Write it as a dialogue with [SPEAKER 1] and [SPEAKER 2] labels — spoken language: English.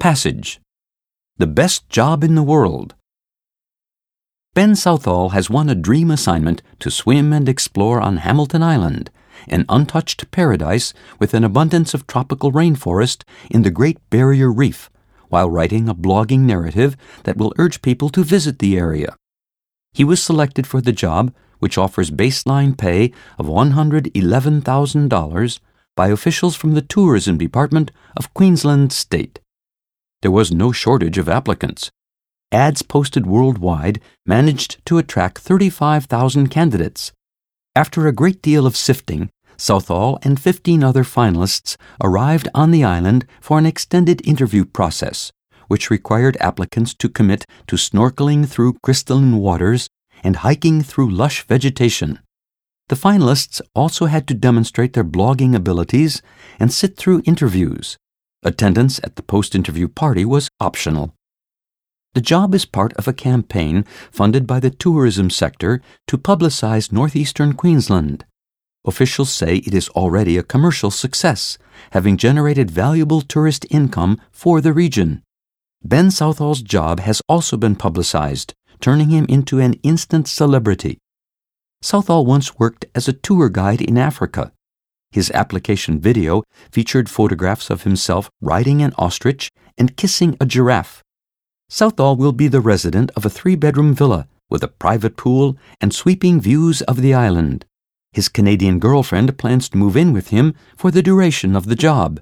[SPEAKER 1] Passage. The best job in the world. Ben Southall has won a dream assignment to swim and explore on Hamilton Island, an untouched paradise with an abundance of tropical rainforest in the Great Barrier Reef, while writing a blogging narrative that will urge people to visit the area. He was selected for the job, which offers baseline pay of $111,000 by officials from the Tourism Department of Queensland State. There was no shortage of applicants. Ads posted worldwide managed to attract 35,000 candidates. After a great deal of sifting, Southall and 15 other finalists arrived on the island for an extended interview process, which required applicants to commit to snorkeling through crystalline waters and hiking through lush vegetation. The finalists also had to demonstrate their blogging abilities and sit through interviews. Attendance at the post interview party was optional. The job is part of a campaign funded by the tourism sector to publicize northeastern Queensland. Officials say it is already a commercial success, having generated valuable tourist income for the region. Ben Southall's job has also been publicized, turning him into an instant celebrity. Southall once worked as a tour guide in Africa. His application video featured photographs of himself riding an ostrich and kissing a giraffe. Southall will be the resident of a three bedroom villa with a private pool and sweeping views of the island. His Canadian girlfriend plans to move in with him for the duration of the job.